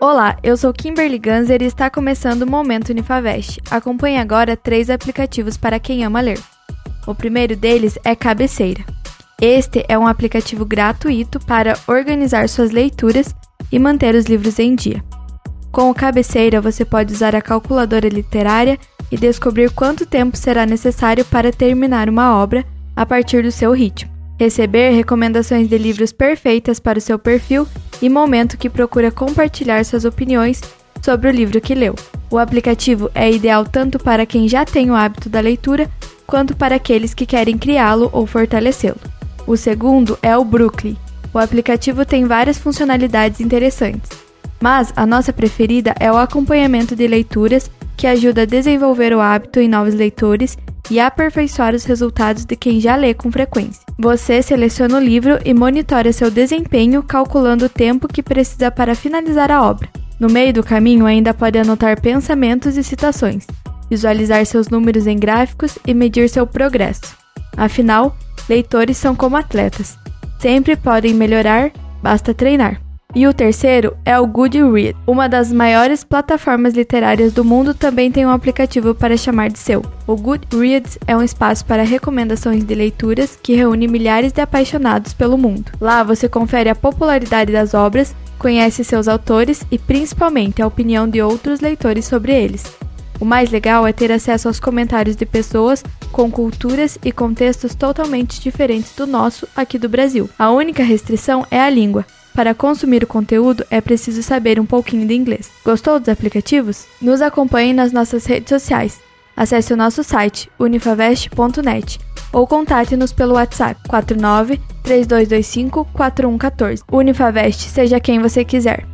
Olá, eu sou Kimberly Ganzer e está começando o Momento Unifavest. Acompanhe agora três aplicativos para quem ama ler. O primeiro deles é Cabeceira. Este é um aplicativo gratuito para organizar suas leituras e manter os livros em dia. Com o Cabeceira, você pode usar a calculadora literária e descobrir quanto tempo será necessário para terminar uma obra a partir do seu ritmo. Receber recomendações de livros perfeitas para o seu perfil e momento que procura compartilhar suas opiniões sobre o livro que leu. O aplicativo é ideal tanto para quem já tem o hábito da leitura, quanto para aqueles que querem criá-lo ou fortalecê-lo. O segundo é o Brooklyn. O aplicativo tem várias funcionalidades interessantes, mas a nossa preferida é o acompanhamento de leituras, que ajuda a desenvolver o hábito em novos leitores e aperfeiçoar os resultados de quem já lê com frequência. Você seleciona o livro e monitora seu desempenho calculando o tempo que precisa para finalizar a obra. No meio do caminho, ainda pode anotar pensamentos e citações, visualizar seus números em gráficos e medir seu progresso. Afinal, leitores são como atletas. Sempre podem melhorar, basta treinar. E o terceiro é o Goodreads. Uma das maiores plataformas literárias do mundo também tem um aplicativo para chamar de seu. O Goodreads é um espaço para recomendações de leituras que reúne milhares de apaixonados pelo mundo. Lá você confere a popularidade das obras, conhece seus autores e principalmente a opinião de outros leitores sobre eles. O mais legal é ter acesso aos comentários de pessoas com culturas e contextos totalmente diferentes do nosso aqui do Brasil. A única restrição é a língua. Para consumir o conteúdo é preciso saber um pouquinho de inglês. Gostou dos aplicativos? Nos acompanhe nas nossas redes sociais. Acesse o nosso site unifavest.net ou contate-nos pelo WhatsApp 49 3225 4114. Unifavest, seja quem você quiser.